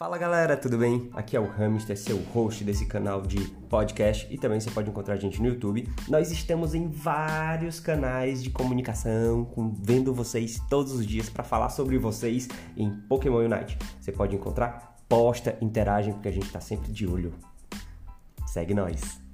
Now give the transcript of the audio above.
Fala galera, tudo bem? Aqui é o Hamster, seu host desse canal de podcast e também você pode encontrar a gente no YouTube. Nós estamos em vários canais de comunicação, com, vendo vocês todos os dias para falar sobre vocês em Pokémon Unite. Você pode encontrar, posta, interagem, porque a gente está sempre de olho. Segue nós!